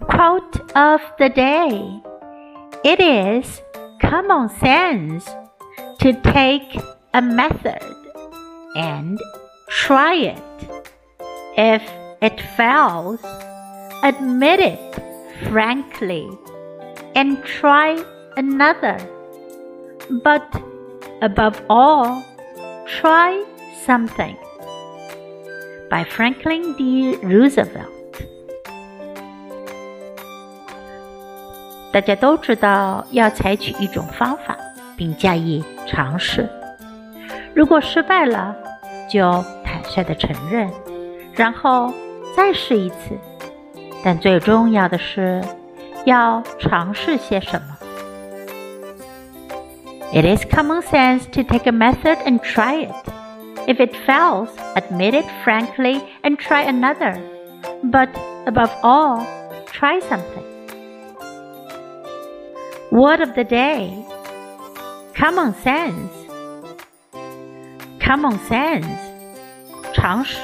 Quote of the day It is common sense to take a method and try it. If it fails, admit it frankly and try another. But above all, try something. By Franklin D. Roosevelt. 大家都知道要采取一种方法，并加以尝试。如果失败了，就坦率的承认，然后再试一次。但最重要的是要尝试些什么。It is common sense to take a method and try it. If it fails, admit it frankly and try another. But above all, try something. Word of the day Common sense. Common sense. 常识。